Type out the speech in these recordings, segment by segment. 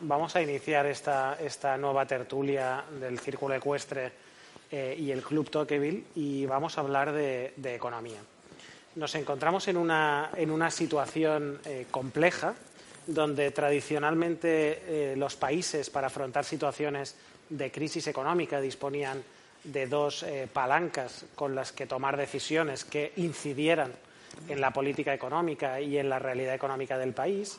vamos a iniciar esta, esta nueva tertulia del Círculo Ecuestre eh, y el Club Tocqueville y vamos a hablar de, economía. Nos encontramos en una, en una situación eh, compleja donde tradicionalmente eh, los países para afrontar situaciones de crisis económica disponían de dos palancas con las que tomar decisiones que incidieran en la política económica y en la realidad económica del país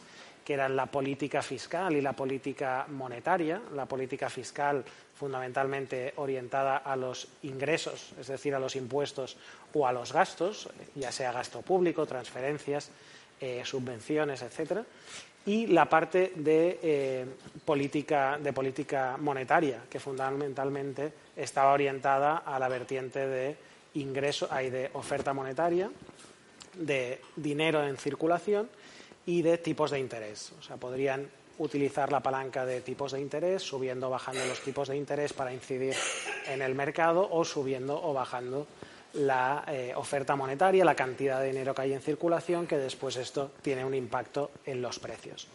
que eran la política fiscal y la política monetaria, la política fiscal fundamentalmente orientada a los ingresos, es decir, a los impuestos o a los gastos, ya sea gasto público, transferencias, eh, subvenciones, etcétera, y la parte de, eh, política, de política monetaria, que fundamentalmente estaba orientada a la vertiente de ingreso, hay de oferta monetaria, de dinero en circulación y de tipos de interés. O sea, podrían utilizar la palanca de tipos de interés, subiendo o bajando los tipos de interés para incidir en el mercado o subiendo o bajando la eh, oferta monetaria, la cantidad de dinero que hay en circulación, que después esto tiene un impacto en los precios.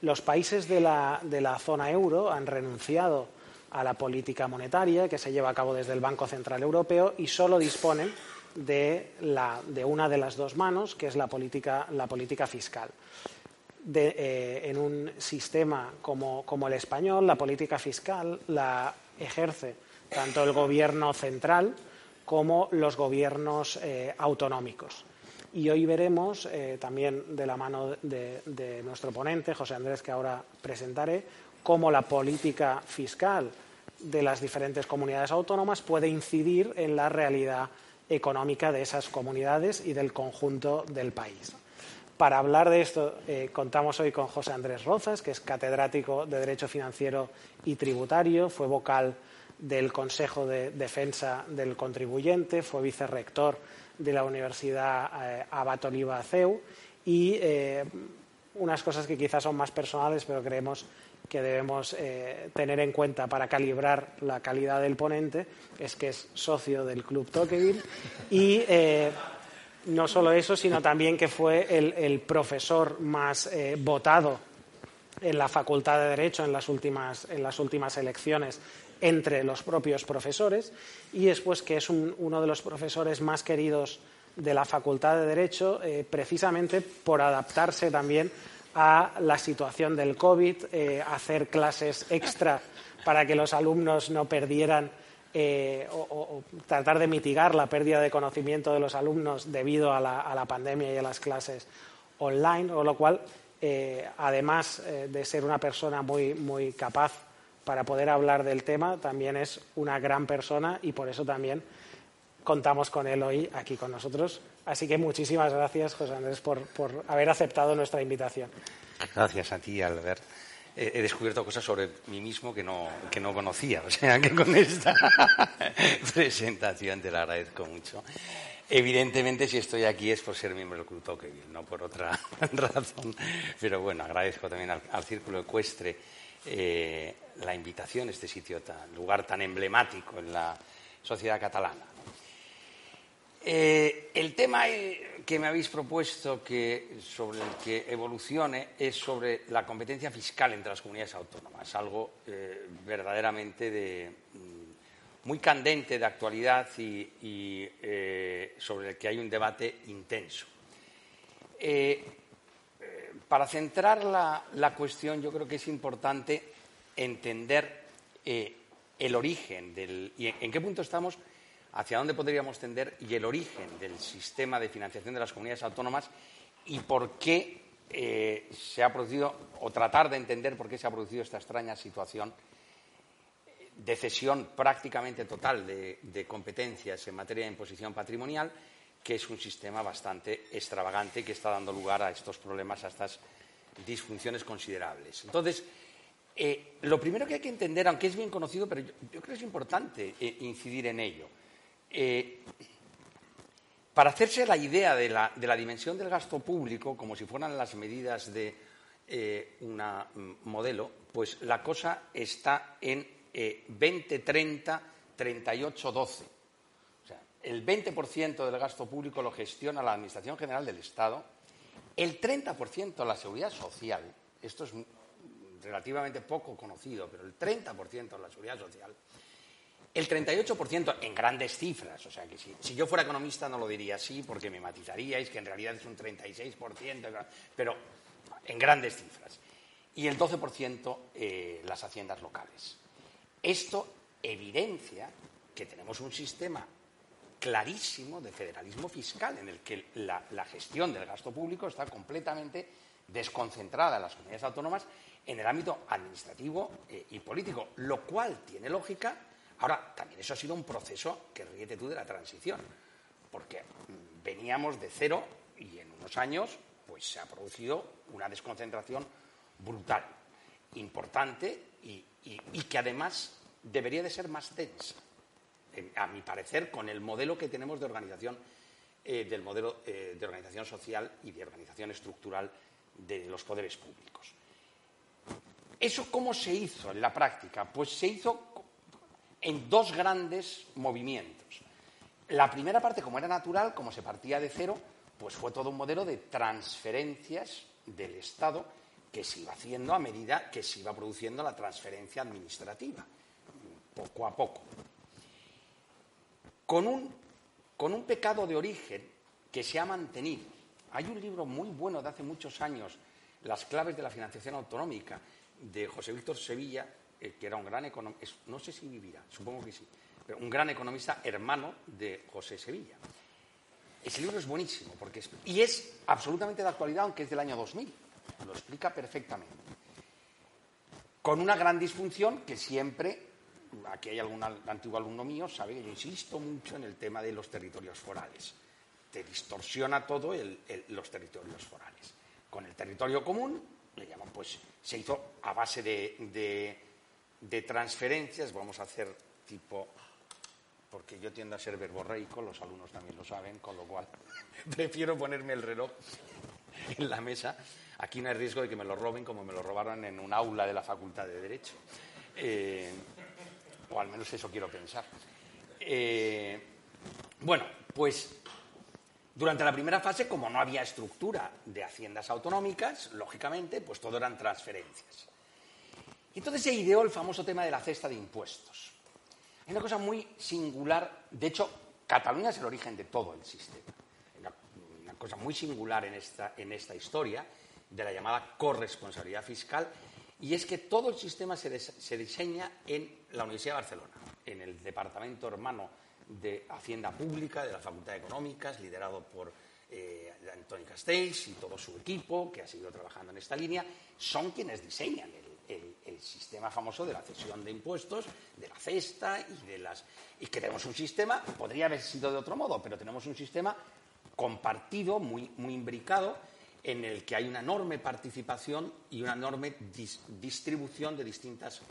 Los países de la, de la zona euro han renunciado a la política monetaria que se lleva a cabo desde el Banco Central Europeo y solo disponen de, una de las dos manos, que es la política, fiscal. Eh, en un sistema como, el español, la política fiscal la ejerce tanto el gobierno central como los gobiernos eh, autonómicos. Y hoy veremos, eh, también de la mano de, nuestro ponente, José Andrés, que ahora presentaré, cómo la política fiscal de las diferentes comunidades autónomas puede incidir en la realidad económica de esas comunidades y del conjunto del país. Para hablar de esto, eh, contamos hoy con José Andrés Rozas, que es catedrático de Derecho Financiero y Tributario, fue vocal del Consejo de Defensa del Contribuyente, fue vicerrector de la Universidad eh, Abat Oliva CEU y eh, unas cosas que quizás son más personales, pero creemos que debemos eh, tener en cuenta para calibrar la calidad del ponente es que es socio del Club Tocqueville y eh, no solo eso, sino también que fue el, profesor más eh, votado en la Facultad de Derecho en las, últimas, en las últimas elecciones entre los propios profesores y después que es uno de los profesores más queridos de la Facultad de Derecho precisamente por adaptarse también a la situación del COVID, eh, hacer clases extra para que los alumnos no perdieran eh, o, tratar de mitigar la pérdida de conocimiento de los alumnos debido a la, pandemia y a las clases online, con lo cual, eh, además de ser una persona muy, muy capaz para poder hablar del tema, también es una gran persona y por eso también contamos con él hoy aquí con nosotros. Así que muchísimas gracias, José Andrés, por, haber aceptado nuestra invitación. Gracias a ti, Albert. He, descubierto cosas sobre mí mismo que no, que no conocía, o sea que con esta presentación te la agradezco mucho. Evidentemente, si estoy aquí es por ser miembro del Club Tocqueville, no por otra razón. Pero bueno, agradezco también al, Círculo Ecuestre eh, la invitación, este sitio, tan, lugar tan emblemático en la sociedad catalana. Eh, el tema que me habéis propuesto que, sobre el que evolucione es sobre la competencia fiscal entre las comunidades autónomas, algo eh, verdaderamente de, mm, muy candente de actualidad y, eh, sobre el que hay un debate intenso. para centrar la, cuestión, yo creo que es importante entender el origen del, y en qué punto estamos hacia dónde podríamos tender y el origen del sistema de financiación de las comunidades autónomas y por qué eh, se ha producido, o tratar de entender por qué se ha producido esta extraña situación de cesión prácticamente total de, competencias en materia de imposición patrimonial, que es un sistema bastante extravagante que está dando lugar a estos problemas, a estas disfunciones considerables. Entonces, eh, lo primero que hay que entender, aunque es bien conocido, pero yo, creo que es importante eh, incidir en ello, eh, para hacerse la idea de la, dimensión del gasto público, como si fueran las medidas de eh, un modelo, pues la cosa está en 20, 30, 38, 12. O sea, el 20% del gasto público lo gestiona la Administración General del Estado, el 30% la Seguridad Social, esto es relativamente poco conocido, pero el 30% de la seguridad social, el 38% en grandes cifras, o sea que si, yo fuera economista no lo diría así porque me matizaríais que en realidad es un 36%, pero en grandes cifras. Y el 12% eh, las haciendas locales. Esto evidencia que tenemos un sistema clarísimo de federalismo fiscal en el que la, gestión del gasto público está completamente desconcentrada en las comunidades autónomas en el ámbito administrativo eh, y político, lo cual tiene lógica. Ahora, también eso ha sido un proceso que ríete tú de la transición, porque mm, veníamos de cero y en unos años pues se ha producido una desconcentración brutal, importante y que además debería de ser más densa a mi parecer, con el modelo que tenemos de organización, eh, del modelo eh, de organización social y de organización estructural de los poderes públicos. ¿Eso cómo se hizo en la práctica? Pues se hizo en dos grandes movimientos. La primera parte, como era natural, como se partía de cero, pues fue todo un modelo de transferencias del Estado que se iba haciendo a medida que se iba produciendo la transferencia administrativa, poco a poco con un, con un pecado de origen que se ha mantenido. Hay un libro muy bueno de hace muchos años, Las claves de la financiación autonómica, de José Víctor Sevilla, eh, que era un gran economista, no sé si vivirá, supongo que sí, pero un gran economista hermano de José Sevilla. Ese libro es buenísimo porque y es absolutamente de actualidad, aunque es del año 2000. Lo explica perfectamente. Con una gran disfunción que siempre aquí hay algún antiguo alumno mío, sabe que yo insisto mucho en el tema de los territorios forales. Te distorsiona todo los territorios forales. Con el territorio común, le llaman, pues, se hizo a base de, transferencias, vamos a hacer tipo, porque yo tiendo a ser verborreico, los alumnos también lo saben, con lo cual prefiero ponerme el reloj en la mesa. Aquí no hay riesgo de que me lo roben como me lo robaron en un aula de la Facultad de Derecho. Eh, o al menos eso quiero pensar. Eh, bueno, pues durante la primera fase, como no había estructura de haciendas autonómicas, lógicamente, pues todo eran transferencias. Y entonces se ideó el famoso tema de la cesta de impuestos. Hay una cosa muy singular, de hecho, Cataluña es el origen de todo el sistema. Una, cosa muy singular en esta, historia de la llamada corresponsabilidad fiscal y es que todo el sistema se, diseña en la Universidad de Barcelona, en el departamento hermano de Hacienda Pública de la Facultad de Económicas, liderado por eh, Antoni Castells y todo su equipo, que ha seguido trabajando en esta línea, son quienes diseñan el, sistema famoso de la cesión de impuestos, de la cesta y de las. Y que tenemos un sistema, podría haber sido de otro modo, pero tenemos un sistema compartido, muy, muy imbricado, en el que hay una enorme participación y una enorme distribución de distintas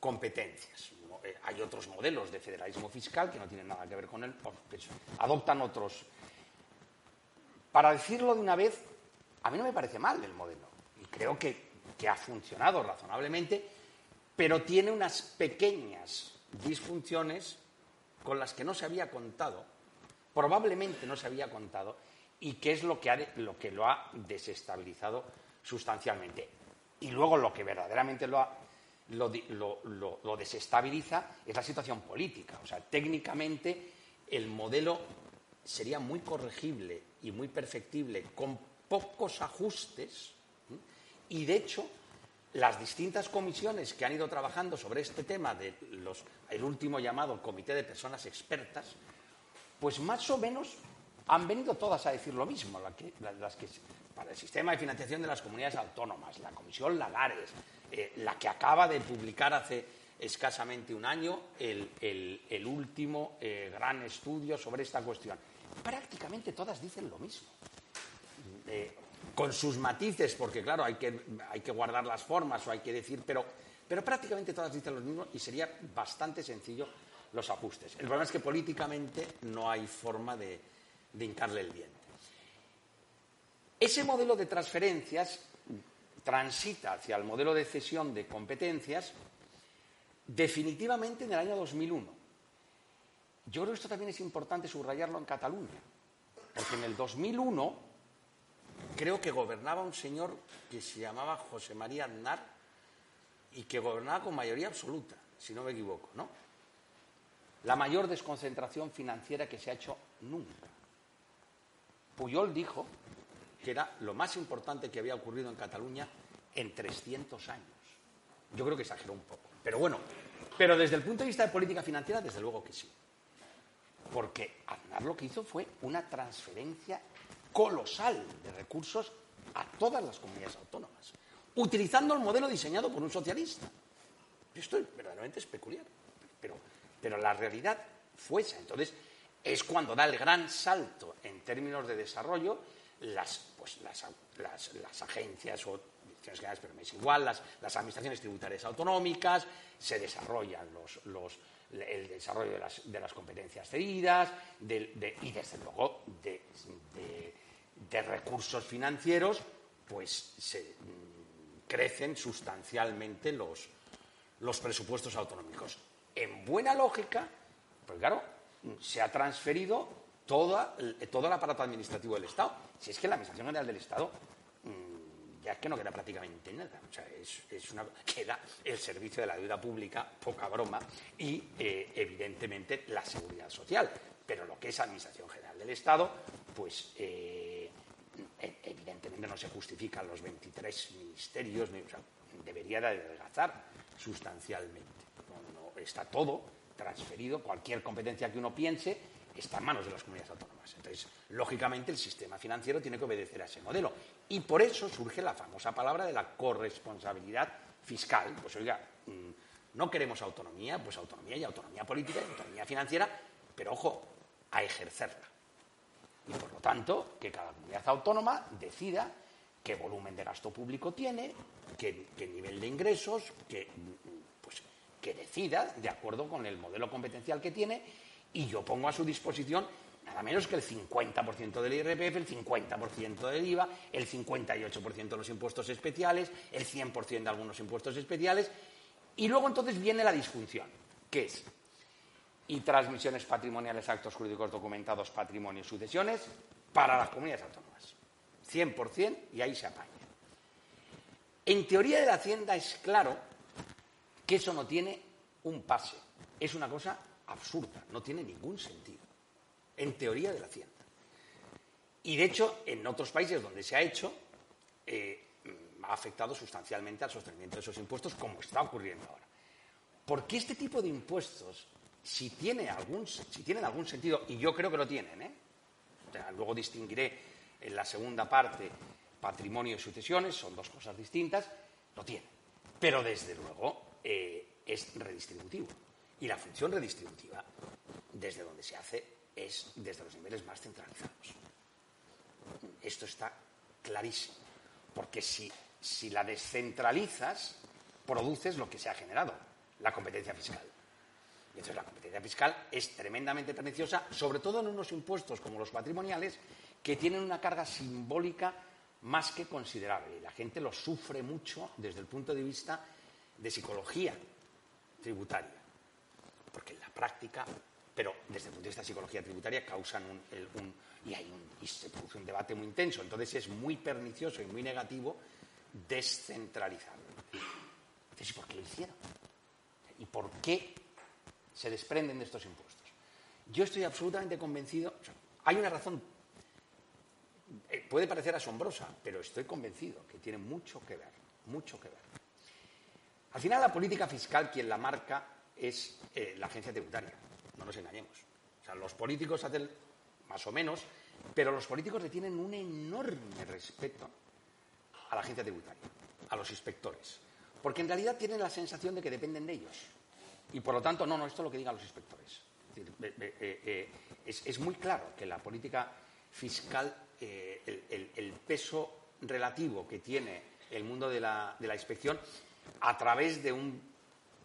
competencias. Eh, hay otros modelos de federalismo fiscal que no tienen nada que ver con él, adoptan otros. Para decirlo de una vez, a mí no me parece mal el modelo y creo que, que ha funcionado razonablemente, pero tiene unas pequeñas disfunciones con las que no se había contado, probablemente no se había contado, y qué es lo que, lo que lo ha desestabilizado sustancialmente. Y luego lo que verdaderamente lo, lo, desestabiliza es la situación política. O sea, técnicamente el modelo sería muy corregible y muy perfectible con pocos ajustes y de hecho las distintas comisiones que han ido trabajando sobre este tema del último llamado Comité de Personas Expertas, pues más o menos han venido todas a decir lo mismo, las que, para el sistema de financiación de las comunidades autónomas, la Comisión Lagares, eh, la que acaba de publicar hace escasamente un año el, último eh, gran estudio sobre esta cuestión. Prácticamente todas dicen lo mismo. Eh, con sus matices, porque claro, hay que, hay que guardar las formas o hay que decir, pero, pero prácticamente todas dicen lo mismo y sería bastante sencillo los ajustes. El problema es que políticamente no hay forma de, de hincarle el diente. Ese modelo de transferencias transita hacia el modelo de cesión de competencias definitivamente en el año 2001. Yo creo que esto también es importante subrayarlo en Cataluña, porque en el 2001 creo que gobernaba un señor que se llamaba José María Aznar, y que gobernaba con mayoría absoluta, si no me equivoco, ¿no? La mayor desconcentración financiera que se ha hecho nunca. Puyol dijo que era lo más importante que había ocurrido en Cataluña en 300 años. Yo creo que exageró un poco. Pero bueno, pero desde el punto de vista de política financiera, desde luego que sí. Porque Aznar lo que hizo fue una transferencia colosal de recursos a todas las comunidades autónomas, utilizando el modelo diseñado por un socialista. Esto es verdaderamente es peculiar, pero, pero la realidad fue esa. Entonces, es cuando da el gran salto en términos de desarrollo las, pues, las, las agencias o pero me es igual, las, administraciones tributarias autonómicas, se desarrollan los, el desarrollo de las, competencias cedidas y, desde luego, de, recursos financieros, pues se mm, crecen sustancialmente los, los presupuestos autonómicos. En buena lógica, pues claro, se ha transferido toda, todo el aparato administrativo del Estado. Si es que la Administración General del Estado ya es que no queda prácticamente nada. O sea, es, una, queda el servicio de la deuda pública, poca broma, y eh, evidentemente la seguridad social. Pero lo que es Administración General del Estado, pues eh, evidentemente no se justifican los 23 ministerios, debería de adelgazar sustancialmente. está todo transferido, cualquier competencia que uno piense está en manos de las comunidades autónomas. Entonces, lógicamente, el sistema financiero tiene que obedecer a ese modelo. Y por eso surge la famosa palabra de la corresponsabilidad fiscal. Pues oiga, mm, no queremos autonomía, pues autonomía y autonomía política y autonomía financiera, pero ojo, a ejercerla. Y por lo tanto, que cada comunidad autónoma decida qué volumen de gasto público tiene, qué, nivel de ingresos, que, pues, que decida de acuerdo con el modelo competencial que tiene y yo pongo a su disposición nada menos que el 50% del IRPF, el 50% del IVA, el 58% de los impuestos especiales, el 100% de algunos impuestos especiales. Y luego entonces viene la disfunción, que es y transmisiones patrimoniales, actos jurídicos documentados, patrimonio y sucesiones para las comunidades autónomas. 100% y ahí se apaña. En teoría de la Hacienda es claro que eso no tiene un pase. Es una cosa absurda, no tiene ningún sentido, en teoría de la Hacienda. Y de hecho, en otros países donde se ha hecho, eh, ha afectado sustancialmente al sostenimiento de esos impuestos, como está ocurriendo ahora. Porque este tipo de impuestos, si, tiene algún, si tienen algún sentido, y yo creo que lo tienen, ¿eh? luego distinguiré en la segunda parte patrimonio y sucesiones, son dos cosas distintas, lo tienen. Pero desde luego eh, es redistributivo. Y la función redistributiva, desde donde se hace, es desde los niveles más centralizados. Esto está clarísimo, porque si, si la descentralizas, produces lo que se ha generado, la competencia fiscal. Y entonces la competencia fiscal es tremendamente perniciosa, sobre todo en unos impuestos como los patrimoniales, que tienen una carga simbólica más que considerable. Y la gente lo sufre mucho desde el punto de vista de psicología tributaria porque en la práctica, pero desde el punto de vista de psicología tributaria, causan un, y, hay un, se produce un debate muy intenso. Entonces es muy pernicioso y muy negativo descentralizarlo. Entonces, ¿y por qué lo hicieron? ¿Y por qué se desprenden de estos impuestos? Yo estoy absolutamente convencido, hay una razón, eh, puede parecer asombrosa, pero estoy convencido que tiene mucho que ver, mucho que ver. Al final la política fiscal quien la marca es eh, la agencia tributaria. No nos engañemos. O sea, los políticos hacen más o menos, pero los políticos le tienen un enorme respeto a la agencia tributaria, a los inspectores. Porque en realidad tienen la sensación de que dependen de ellos. Y por lo tanto, no, no, esto es lo que digan los inspectores. Eh, es, muy claro que la política fiscal, eh, el, peso relativo que tiene el mundo de la inspección, a través de un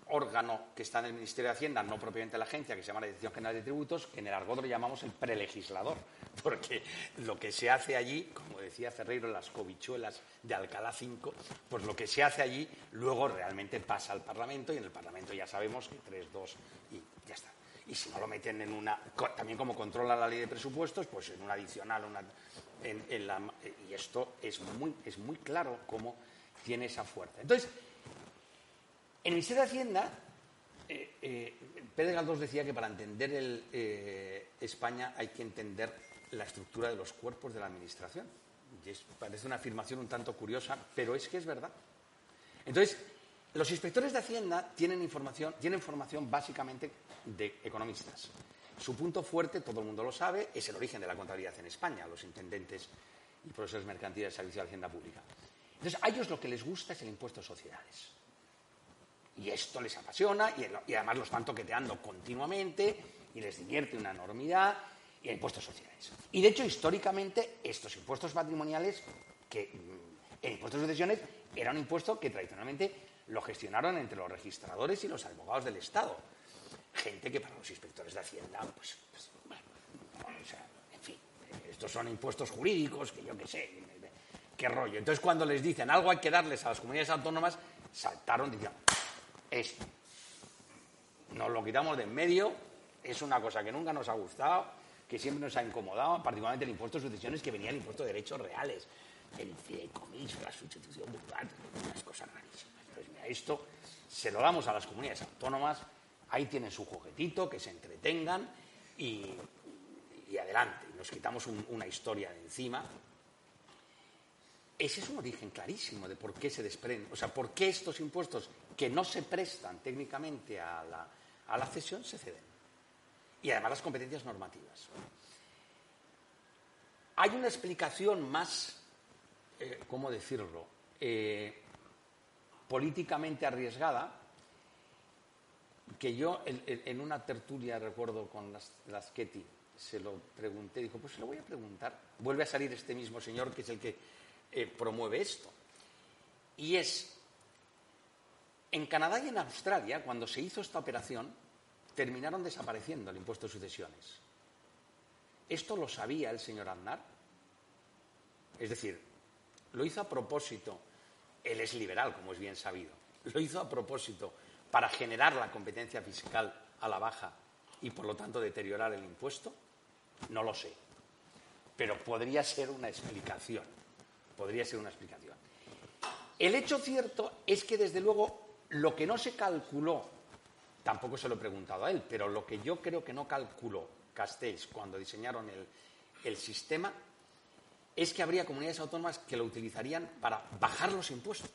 órgano que está en el Ministerio de Hacienda, no propiamente la agencia, que se llama la Dirección General de Tributos, que en el argot llamamos el prelegislador, porque lo que se hace allí, como decía Ferreiro las cobichuelas de Alcalá 5, pues lo que se hace allí luego realmente pasa al Parlamento y en el Parlamento ya sabemos que 3, 2 y ya está. Y si no lo meten en una, también como controla la ley de presupuestos, pues en una adicional, en, la, y esto es muy, es muy claro cómo tiene esa fuerza. Entonces, En el Ministerio de Hacienda, eh, eh, Galdós decía que para entender eh, España hay que entender la estructura de los cuerpos de la Administración. Y parece una afirmación un tanto curiosa, pero es que es verdad. Entonces, los inspectores de Hacienda tienen información, tienen formación básicamente de economistas. Su punto fuerte, todo el mundo lo sabe, es el origen de la contabilidad en España, los intendentes y profesores mercantiles de servicio de Hacienda Pública. Entonces, a ellos lo que les gusta es el impuesto de sociedades. Y esto les apasiona y, además lo están toqueteando continuamente y les divierte una enormidad y el impuesto de sociedades. Y de hecho, históricamente, estos impuestos patrimoniales, que mm, el impuesto de sucesiones era un impuesto que tradicionalmente lo gestionaron entre los registradores y los abogados del Estado. Gente que para los inspectores de Hacienda, pues, pues bueno, o sea, en fin, estos son impuestos jurídicos que yo qué sé, qué rollo. Entonces, cuando les dicen algo hay que darles a las comunidades autónomas, saltaron diciendo, esto. Nos lo quitamos de en medio, es una cosa que nunca nos ha gustado, que siempre nos ha incomodado, particularmente el impuesto de sucesiones, que venía el impuesto de derechos reales, el fideicomiso, la sustitución brutal, unas cosas rarísimas. Entonces, mira, esto se lo damos a las comunidades autónomas, ahí tienen su juguetito, que se entretengan y, adelante. Nos quitamos una historia de encima ese es un origen clarísimo de por qué se desprenden, o sea, por qué estos impuestos que no se prestan técnicamente a la, cesión se ceden. Y además las competencias normativas. Hay una explicación más, eh, ¿cómo decirlo?, eh, políticamente arriesgada, que yo en, una tertulia, recuerdo, con las, las Ketty, se lo pregunté, dijo, pues se lo voy a preguntar. Vuelve a salir este mismo señor, que es el que eh, promueve esto. Y es, en Canadá y en Australia, cuando se hizo esta operación, terminaron desapareciendo el impuesto de sucesiones. ¿Esto lo sabía el señor Aznar? Es decir, lo hizo a propósito, él es liberal, como es bien sabido, lo hizo a propósito para generar la competencia fiscal a la baja y por lo tanto deteriorar el impuesto? No lo sé. Pero podría ser una explicación podría ser una explicación. El hecho cierto es que, desde luego, lo que no se calculó, tampoco se lo he preguntado a él, pero lo que yo creo que no calculó Castells cuando diseñaron el, sistema, es que habría comunidades autónomas que lo utilizarían para bajar los impuestos.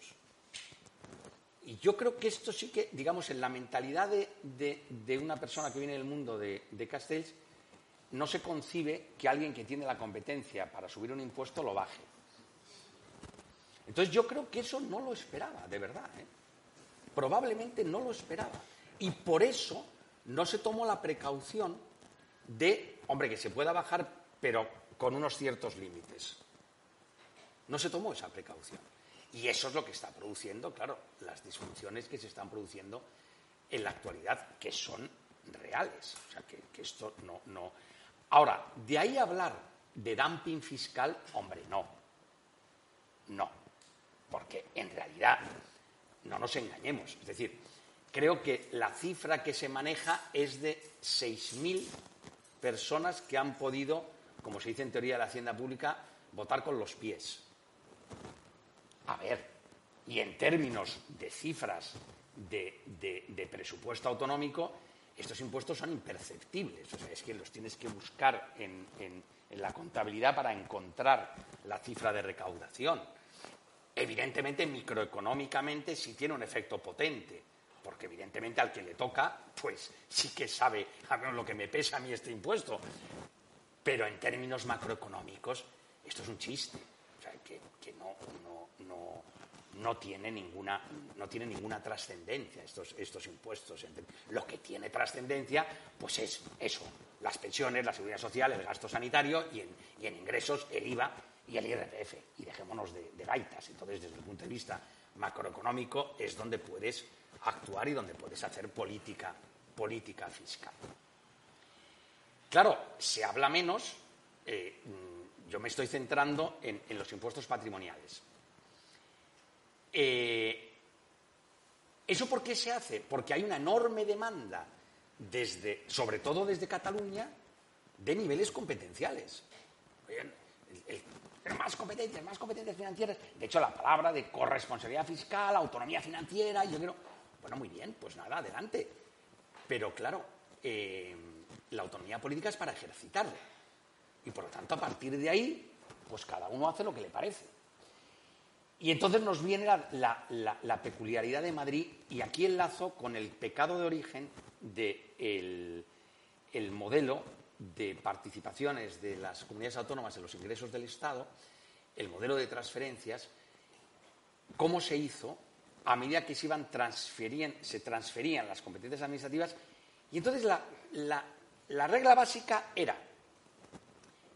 Y yo creo que esto sí que, digamos, en la mentalidad de, una persona que viene del mundo de, de, Castells, no se concibe que alguien que tiene la competencia para subir un impuesto lo baje. Entonces yo creo que eso no lo esperaba, de verdad. ¿eh? Probablemente no lo esperaba. Y por eso no se tomó la precaución de, hombre, que se pueda bajar, pero con unos ciertos límites. No se tomó esa precaución. Y eso es lo que está produciendo, claro, las disfunciones que se están produciendo en la actualidad, que son reales. O sea, que, esto no, no. Ahora, de ahí hablar de dumping fiscal, hombre, no. No porque en realidad no nos engañemos. Es decir, creo que la cifra que se maneja es de 6.000 personas que han podido, como se dice en teoría de la Hacienda Pública, votar con los pies. A ver, y en términos de cifras de, presupuesto autonómico, estos impuestos son imperceptibles. Es que los tienes que buscar en la contabilidad para encontrar la cifra de recaudación. Evidentemente, microeconómicamente sí tiene un efecto potente, porque evidentemente al que le toca, pues sí que sabe, lo que me pesa a mí este impuesto. Pero en términos macroeconómicos, esto es un chiste, que, no, tiene ninguna, no tiene ninguna trascendencia estos, estos impuestos. Lo que tiene trascendencia, pues es eso, las pensiones, la seguridad social, el gasto sanitario y en ingresos el IVA y el IRPF. Y dejémonos de, gaitas. Entonces, desde el punto de vista macroeconómico, es donde puedes actuar y donde puedes hacer política, política fiscal. Claro, se habla menos, eh, mm, yo me estoy centrando en, los impuestos patrimoniales. Eh, ¿Eso por qué se hace? Porque hay una enorme demanda, desde, sobre todo desde Cataluña, de niveles competenciales más competencias, más competencias financieras. De hecho, la palabra de corresponsabilidad fiscal, autonomía financiera, yo creo, Bueno, muy bien, pues nada, adelante. Pero claro, eh, la autonomía política es para ejercitarla. Y por lo tanto, a partir de ahí, pues cada uno hace lo que le parece. Y entonces nos viene la, peculiaridad de Madrid, y aquí enlazo con el pecado de origen del el modelo de participaciones de las comunidades autónomas en los ingresos del Estado, el modelo de transferencias, cómo se hizo a medida que se iban transferían, se transferían las competencias administrativas. Y entonces la regla básica era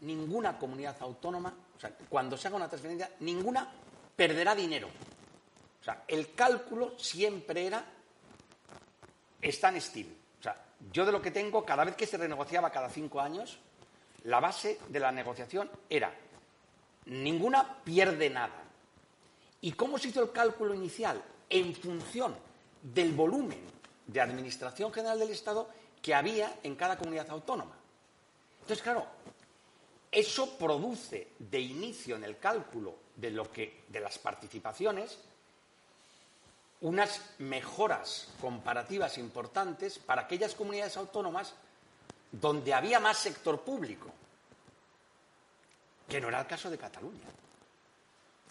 ninguna comunidad autónoma, o sea, cuando se haga una transferencia, ninguna perderá dinero. O sea, el cálculo siempre era standstill. O sea, yo de lo que tengo, cada vez que se renegociaba cada cinco años, la base de la negociación era ninguna pierde nada. ¿Y cómo se hizo el cálculo inicial? En función del volumen de Administración General del Estado que había en cada comunidad autónoma. Entonces, claro, eso produce de inicio en el cálculo de, lo que, de las participaciones unas mejoras comparativas importantes para aquellas comunidades autónomas donde había más sector público, que no era el caso de Cataluña,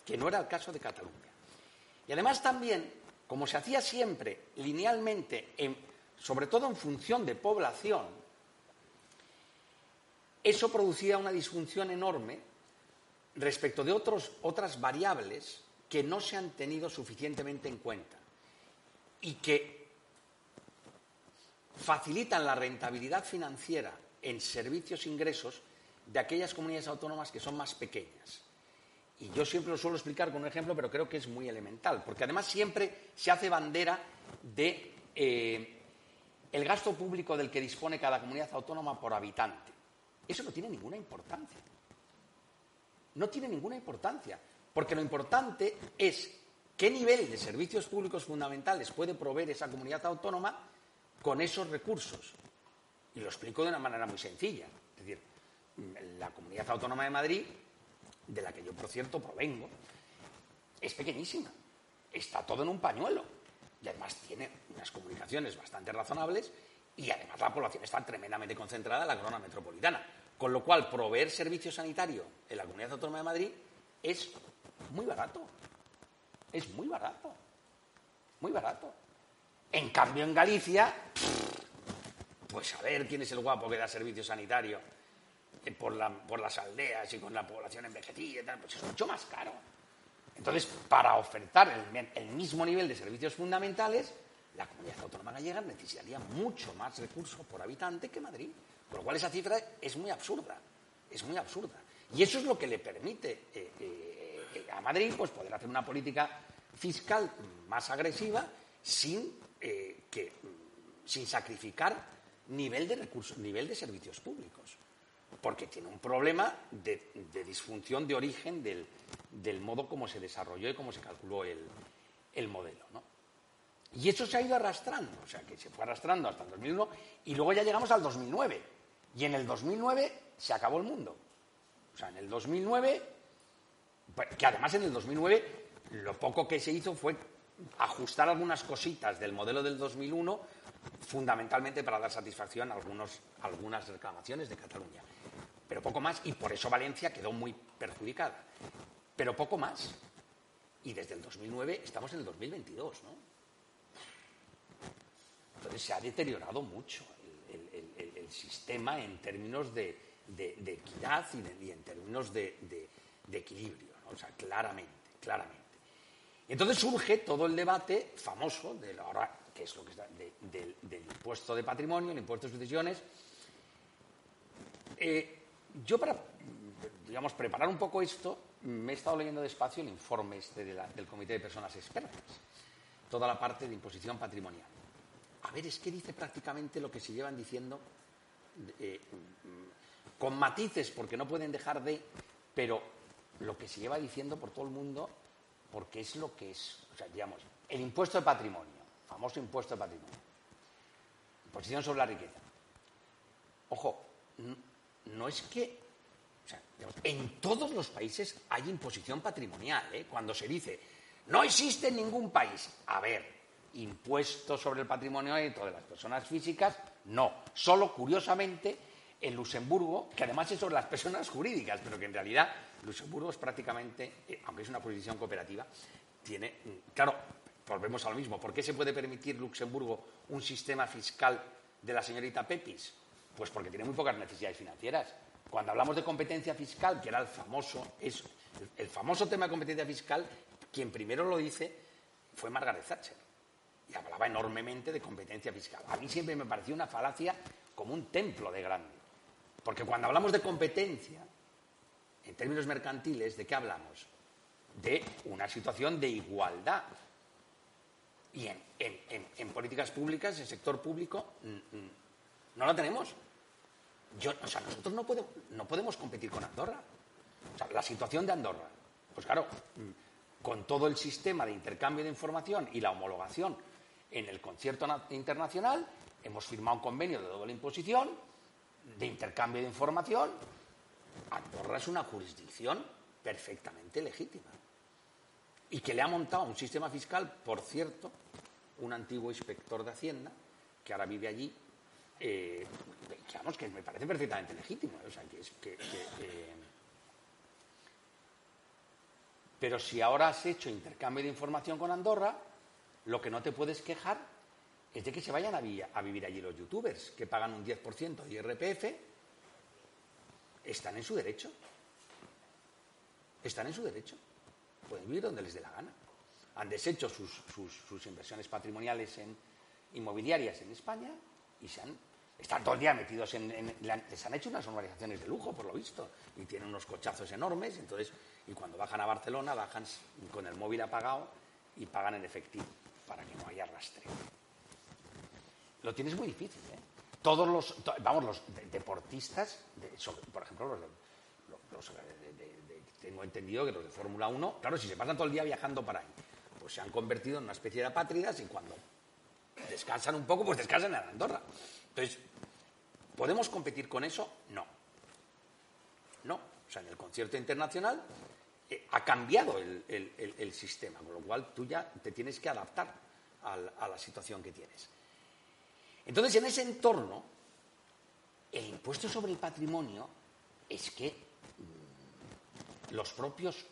que no era el caso de Cataluña. Y además también, como se hacía siempre linealmente, sobre todo en función de población, eso producía una disfunción enorme respecto de otras variables que no se han tenido suficientemente en cuenta y que facilitan la rentabilidad financiera en servicios ingresos de aquellas comunidades autónomas que son más pequeñas. Y yo siempre lo suelo explicar con un ejemplo, pero creo que es muy elemental, porque además siempre se hace bandera de eh, el gasto público del que dispone cada comunidad autónoma por habitante. Eso no tiene ninguna importancia. No tiene ninguna importancia, porque lo importante es qué nivel de servicios públicos fundamentales puede proveer esa comunidad autónoma con esos recursos. Y lo explico de una manera muy sencilla. Es decir, la comunidad autónoma de Madrid, de la que yo, por cierto, provengo, es pequeñísima. Está todo en un pañuelo. Y además tiene unas comunicaciones bastante razonables y además la población está tremendamente concentrada en la corona metropolitana. Con lo cual, proveer servicio sanitario en la Comunidad Autónoma de Madrid es muy barato. Es muy barato. Muy barato. En cambio, en Galicia, pues a ver quién es el guapo que da servicio sanitario eh, por, las aldeas y con la población envejecida y tal, pues es mucho más caro. Entonces, para ofertar el mismo nivel de servicios fundamentales, la comunidad autónoma gallega necesitaría mucho más recursos por habitante que Madrid. Con lo cual esa cifra es muy absurda, es muy absurda. Y eso es lo que le permite eh, eh, a Madrid pues, poder hacer una política fiscal más agresiva sin, eh, que, sin sacrificar nivel de recursos, nivel de servicios públicos. Porque tiene un problema de, disfunción de origen del, modo como se desarrolló y cómo se calculó el, el modelo. ¿no? Y eso se ha ido arrastrando, o sea, que se fue arrastrando hasta el 2001 y luego ya llegamos al 2009. Y en el 2009 se acabó el mundo. O sea, en el 2009, pues, que además en el 2009 lo poco que se hizo fue ajustar algunas cositas del modelo del 2001, fundamentalmente para dar satisfacción a algunos, algunas reclamaciones de Cataluña. Pero poco más, y por eso Valencia quedó muy perjudicada. Pero poco más. Y desde el 2009 estamos en el 2022, ¿no? Entonces se ha deteriorado mucho el, sistema en términos de, equidad y, en términos de, equilibrio, o sea, claramente, claramente. Y entonces surge todo el debate famoso que es lo que del impuesto de patrimonio, el impuesto de sucesiones. Eh, yo para, digamos, preparar un poco esto, me he estado leyendo despacio el informe este del Comité de Personas Expertas, toda la parte de imposición patrimonial. A ver, es que dice prácticamente lo que se llevan diciendo, eh, con matices, porque no pueden dejar de, pero lo que se lleva diciendo por todo el mundo, porque es lo que es, o sea, digamos, el impuesto de patrimonio, famoso impuesto de patrimonio, imposición sobre la riqueza. Ojo, no es que, o sea, en todos los países hay imposición patrimonial, ¿eh? cuando se dice, no existe en ningún país. A ver, impuesto sobre el patrimonio de las personas físicas, no. Solo, curiosamente, en Luxemburgo, que además es sobre las personas jurídicas, pero que en realidad Luxemburgo es prácticamente, eh, aunque es una jurisdicción cooperativa, tiene, mm, claro, volvemos a lo mismo, ¿por qué se puede permitir Luxemburgo un sistema fiscal de la señorita Pepis? Pues porque tiene muy pocas necesidades financieras. Cuando hablamos de competencia fiscal, que era el famoso, es, el famoso tema de competencia fiscal, quien primero lo dice fue Margaret Thatcher. Y hablaba enormemente de competencia fiscal. A mí siempre me pareció una falacia como un templo de grande. Porque cuando hablamos de competencia, en términos mercantiles, ¿de qué hablamos? De una situación de igualdad. Y en, políticas públicas, en sector público, no la tenemos. Yo, o sea, nosotros no podemos, no podemos competir con Andorra. O sea, la situación de Andorra. Pues claro, con todo el sistema de intercambio de información y la homologación en el concierto internacional, hemos firmado un convenio de doble imposición, de intercambio de información. Andorra es una jurisdicción perfectamente legítima y que le ha montado un sistema fiscal, por cierto, un antiguo inspector de Hacienda, que ahora vive allí, eh, que me parece perfectamente legítimo. O sea, que, Pero si ahora has hecho intercambio de información con Andorra, lo que no te puedes quejar es de que se vayan a, vivir allí los youtubers, que pagan un 10% de IRPF, están en su derecho. Están en su derecho. Pueden vivir donde les dé la gana. Han deshecho sus, inversiones patrimoniales en inmobiliarias en España y se han están todo el día metidos en, les han hecho unas organizaciones de lujo por lo visto y tienen unos cochazos enormes entonces y cuando bajan a Barcelona bajan con el móvil apagado y pagan en efectivo para que no haya rastreo lo tienes muy difícil ¿eh? todos los vamos los deportistas por ejemplo los, tengo entendido que los de Fórmula 1 claro si se pasan todo el día viajando para ahí pues se han convertido en una especie de apátridas y cuando descansan un poco pues descansan en Andorra entonces, ¿podemos competir con eso? No. No. O sea, en el concierto internacional eh, ha cambiado el, sistema, con lo cual tú ya te tienes que adaptar a la situación que tienes. Entonces, en ese entorno, el impuesto sobre el patrimonio es que mm, los propios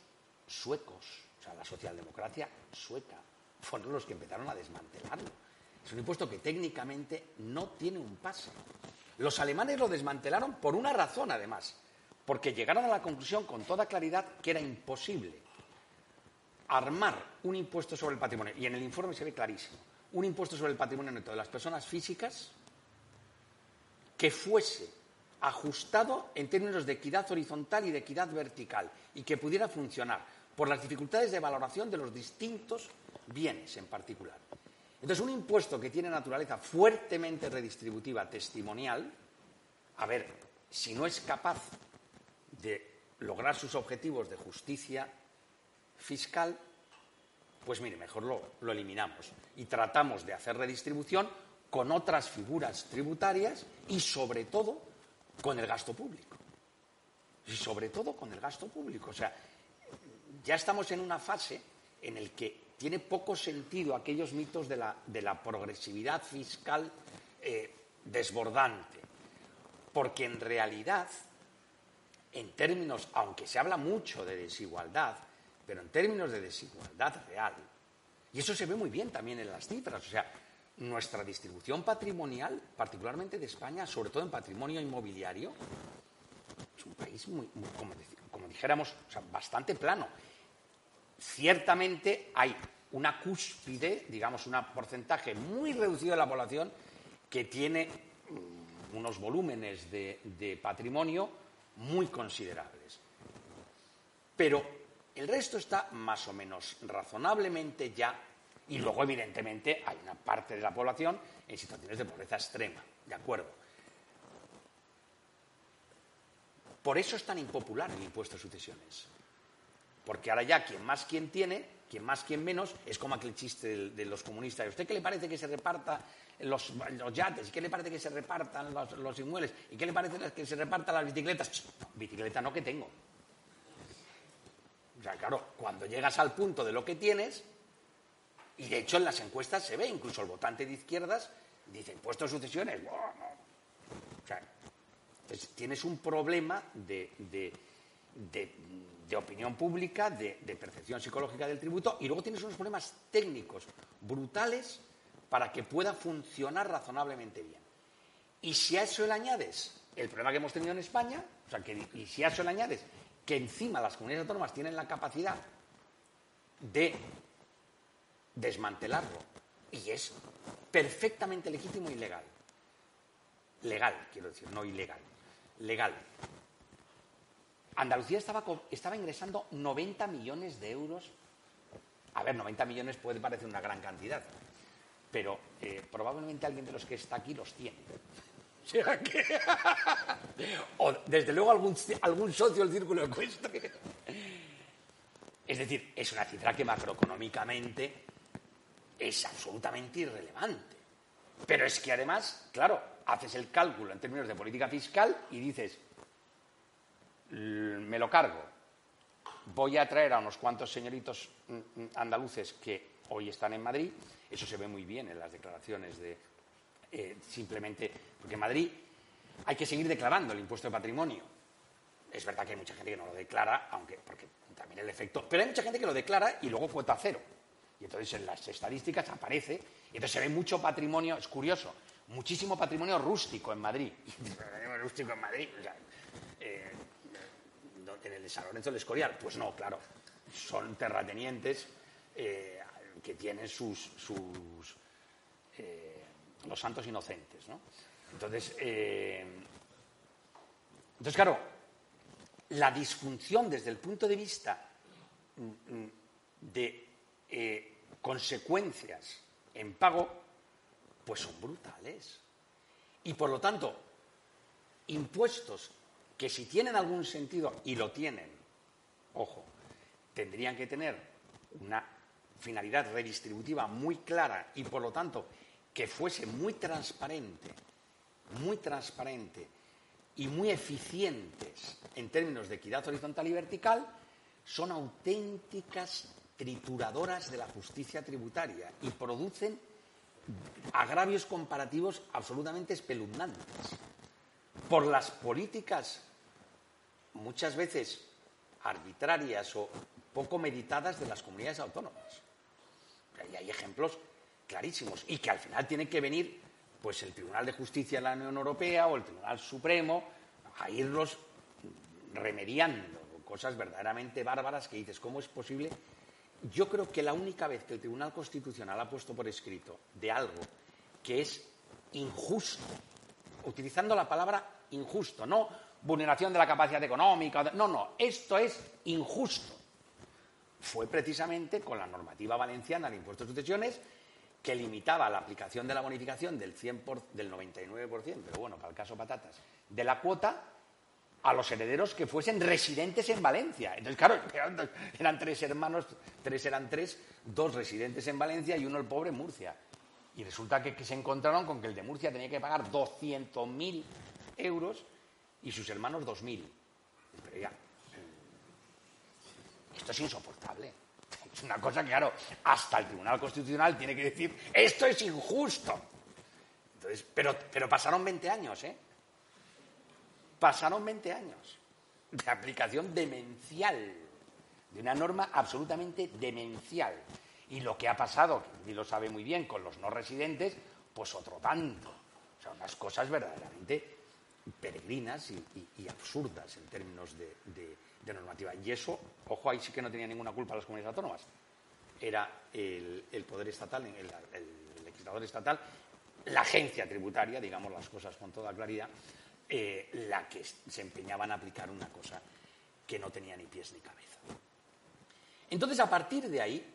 suecos, o sea, la socialdemocracia sueca, fueron los que empezaron a desmantelarlo. Es un impuesto que técnicamente no tiene un pase. Los alemanes lo desmantelaron por una razón, además, porque llegaron a la conclusión con toda claridad que era imposible armar un impuesto sobre el patrimonio, y en el informe se ve clarísimo, un impuesto sobre el patrimonio neto de las personas físicas que fuese ajustado en términos de equidad horizontal y de equidad vertical y que pudiera funcionar por las dificultades de valoración de los distintos bienes en particular. Entonces, un impuesto que tiene naturaleza fuertemente redistributiva, testimonial, a ver, si no es capaz de lograr sus objetivos de justicia fiscal, pues mire, mejor lo, eliminamos y tratamos de hacer redistribución con otras figuras tributarias y sobre todo con el gasto público. Y sobre todo con el gasto público. O sea, ya estamos en una fase en la que tiene poco sentido aquellos mitos de la, progresividad fiscal eh, desbordante, porque en realidad, en términos, aunque se habla mucho de desigualdad, pero en términos de desigualdad real, y eso se ve muy bien también en las cifras, o sea, nuestra distribución patrimonial, particularmente de España, sobre todo en patrimonio inmobiliario, es un país como, dijéramos, bastante plano ciertamente hay una cúspide, digamos, un porcentaje muy reducido de la población que tiene mm, unos volúmenes de, patrimonio muy considerables. Pero el resto está más o menos razonablemente ya, y luego, evidentemente, hay una parte de la población en situaciones de pobreza extrema, ¿de acuerdo? Por eso es tan impopular el impuesto de sucesiones. Porque ahora ya quien más quien tiene, quien más quien menos, es como aquel chiste de, los comunistas. ¿A usted qué le parece que se reparta los, yates? ¿Y qué le parece que se repartan los, inmuebles? ¿Y qué le parece que se repartan las bicicletas? bicicleta no que tengo. Sea, claro, cuando llegas al punto de lo que tienes, Y de hecho en las encuestas se ve, incluso el votante de izquierdas dice impuesto de sucesiones. O sea, tienes un problema de, de, opinión pública, de, percepción psicológica del tributo, y luego tienes unos problemas técnicos brutales para que pueda funcionar razonablemente bien. Y si a eso le añades el problema que hemos tenido en España, o sea, que, y si a eso le añades que encima las comunidades autónomas tienen la capacidad de desmantelarlo, y es perfectamente legítimo y legal. Legal, quiero decir, no ilegal. Legal. Andalucía estaba, estaba ingresando 90 millones de euros. A ver, 90 millones puede parecer una gran cantidad, pero eh, probablemente alguien de los que está aquí los tiene. o desde luego algún, algún socio del círculo ecuestre. Es decir, es una cifra que macroeconómicamente es absolutamente irrelevante. Pero es que además, claro, haces el cálculo en términos de política fiscal y dices, me lo cargo, voy a traer a unos cuantos señoritos mm, mm, andaluces que hoy están en Madrid, eso se ve muy bien en las declaraciones de eh, simplemente, porque en Madrid hay que seguir declarando el impuesto de patrimonio. Es verdad que hay mucha gente que no lo declara, aunque porque también el efecto, pero hay mucha gente que lo declara y luego cuota cero. Y entonces en las estadísticas aparece, y entonces se ve mucho patrimonio, es curioso, muchísimo patrimonio rústico en Madrid. rústico en Madrid, eh, en el de San Lorenzo del Escorial. Pues no, claro, son terratenientes eh, que tienen sus, sus los santos inocentes, ¿no? Entonces, entonces, claro, la disfunción desde el punto de vista mm, mm, de eh, consecuencias en pago, pues son brutales. Y por lo tanto, impuestos que si tienen algún sentido, y lo tienen, ojo, tendrían que tener una finalidad redistributiva muy clara y por lo tanto que fuese muy transparente, muy transparente y muy eficientes en términos de equidad horizontal y vertical, son auténticas trituradoras de la justicia tributaria y producen agravios comparativos absolutamente espeluznantes por las políticas muchas veces arbitrarias o poco meditadas de las comunidades autónomas. Y hay ejemplos clarísimos y que al final tiene que venir pues el Tribunal de Justicia de la Unión Europea o el Tribunal Supremo a irlos remediando cosas verdaderamente bárbaras que dices, ¿cómo es posible yo creo que la única vez que el Tribunal Constitucional ha puesto por escrito de algo que es injusto, utilizando la palabra injusto, no vulneración de la capacidad económica, no, no, esto es injusto, fue precisamente con la normativa valenciana del impuesto de sucesiones que limitaba la aplicación de la bonificación del, 100 del 99%, pero bueno, para el caso patatas, de la cuota a los herederos que fuesen residentes en Valencia. Entonces, claro, eran, tres hermanos, tres eran tres, dos residentes en Valencia y uno el pobre en Murcia. Y resulta que, se encontraron con que el de Murcia tenía que pagar 200.000 euros y sus hermanos 2.000. Pero ya, esto es insoportable. Es una cosa que, claro, hasta el Tribunal Constitucional tiene que decir, esto es injusto. Entonces, pero, pero pasaron 20 años, ¿eh? Pasaron 20 años de aplicación demencial, de una norma absolutamente demencial. Y lo que ha pasado, que lo sabe muy bien, con los no residentes, pues otro tanto. O sea, unas cosas verdaderamente peregrinas y, absurdas en términos de, normativa. Y eso, ojo, ahí sí que no tenía ninguna culpa las comunidades autónomas. Era el, poder estatal, el, legislador estatal, la agencia tributaria, digamos las cosas con toda claridad, eh, la que se empeñaba en aplicar una cosa que no tenía ni pies ni cabeza. Entonces, a partir de ahí,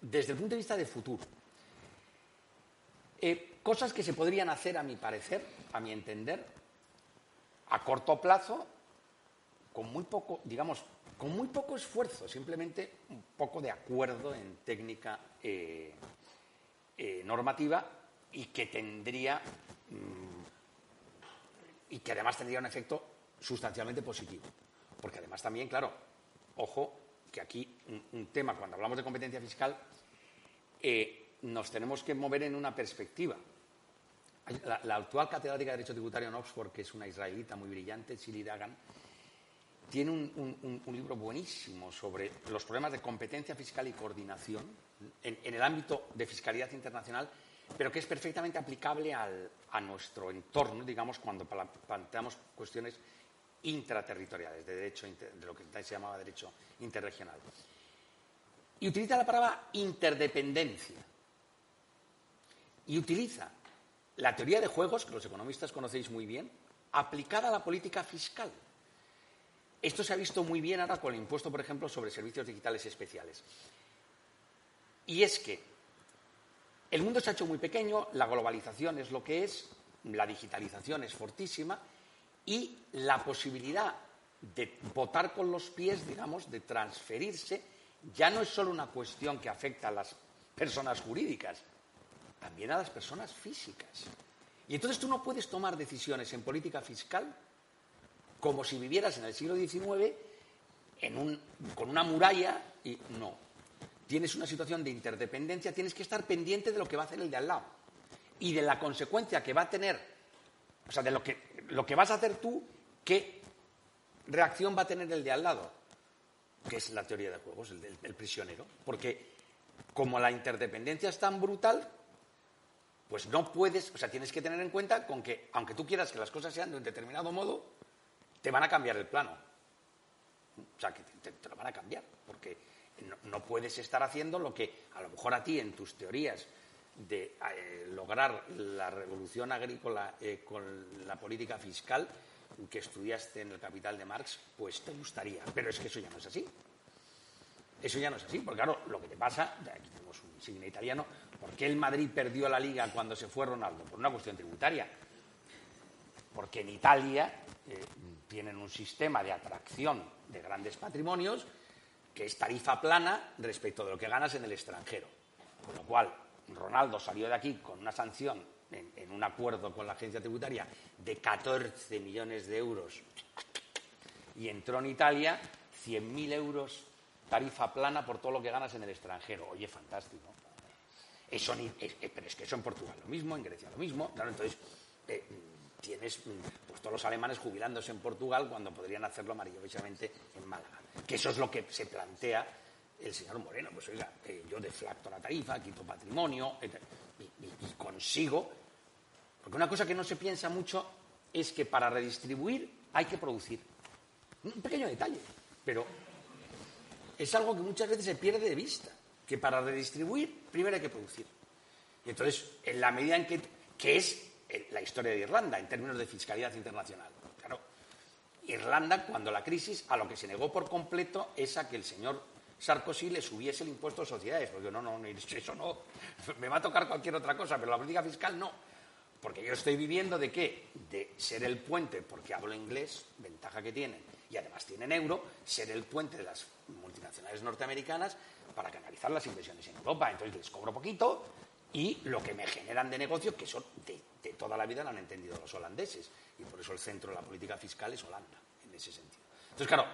desde el punto de vista de futuro, eh, cosas que se podrían hacer, a mi parecer, a mi entender, a corto plazo, con muy poco, digamos, con muy poco esfuerzo, simplemente un poco de acuerdo en técnica eh, normativa y que tendría mm, y que además tendría un efecto sustancialmente positivo. Porque además también, claro, ojo, que aquí un, tema, cuando hablamos de competencia fiscal, eh, nos tenemos que mover en una perspectiva. La, actual catedrática de Derecho Tributario en Oxford, que es una israelita muy brillante, Shili Dagan, tiene un, libro buenísimo sobre los problemas de competencia fiscal y coordinación en, el ámbito de fiscalidad internacional, pero que es perfectamente aplicable a nuestro entorno, digamos, cuando planteamos cuestiones intraterritoriales, de, derecho, de lo que se llamaba derecho interregional. Y utiliza la palabra interdependencia. Y utiliza la teoría de juegos, que los economistas conocéis muy bien, aplicada a la política fiscal. Esto se ha visto muy bien ahora con el impuesto, por ejemplo, sobre servicios digitales especiales. Y es que el mundo se ha hecho muy pequeño, la globalización es lo que es, la digitalización es fortísima y la posibilidad de votar con los pies, digamos, de transferirse, ya no es solo una cuestión que afecta a las personas jurídicas, también a las personas físicas. Y entonces tú no puedes tomar decisiones en política fiscal como si vivieras en el siglo XIX con una muralla y no. Tienes una situación de interdependencia, tienes que estar pendiente de lo que va a hacer el de al lado y de la consecuencia que va a tener, o sea, de lo que, vas a hacer tú, qué reacción va a tener el de al lado que es la teoría de juegos, el del prisionero, porque como la interdependencia es tan brutal, pues no puedes, o sea, tienes que tener en cuenta con que, aunque tú quieras que las cosas sean de un determinado modo, te van a cambiar el plano. O sea, que te, lo van a cambiar, porque no, puedes estar haciendo lo que a lo mejor a ti en tus teorías de eh, lograr la revolución agrícola eh, con la política fiscal, que estudiaste en el Capital de Marx, pues te gustaría. Pero es que eso ya no es así. Eso ya no es así, porque claro, lo que te pasa, aquí tenemos un signo italiano, ¿por qué el Madrid perdió la liga cuando se fue Ronaldo? Por una cuestión tributaria. Porque en Italia eh, tienen un sistema de atracción de grandes patrimonios que es tarifa plana respecto de lo que ganas en el extranjero. Con lo cual, Ronaldo salió de aquí con una sanción en, un acuerdo con la agencia tributaria de 14 millones de euros y entró en Italia 100.000 euros tarifa plana por todo lo que ganas en el extranjero. Oye, fantástico. Eso ni, eh, pero es que eso en Portugal lo mismo, en Grecia lo mismo. Claro, entonces eh, tienes pues, todos los alemanes jubilándose en Portugal cuando podrían hacerlo maravillosamente en Málaga. Que eso es lo que se plantea el señor Moreno. Pues oiga, yo deflacto la tarifa, quito patrimonio y consigo porque una cosa que no se piensa mucho es que para redistribuir hay que producir. Un pequeño detalle, pero es algo que muchas veces se pierde de vista, que para redistribuir primero hay que producir. Y entonces, en la medida en que, que es la historia de Irlanda en términos de fiscalidad internacional. Claro, Irlanda, cuando la crisis, a lo que se negó por completo es a que el señor Sarkozy le subiese el impuesto a sociedades, porque no, no, eso no, me va a tocar cualquier otra cosa, pero la política fiscal no. Porque yo estoy viviendo de qué? De ser el puente, porque hablo inglés, ventaja que tienen, y además tienen euro, ser el puente de las multinacionales norteamericanas para canalizar las inversiones en Europa. Entonces les cobro poquito y lo que me generan de negocio, que son de, toda la vida lo han entendido los holandeses. Y por eso el centro de la política fiscal es Holanda, en ese sentido. Entonces, claro,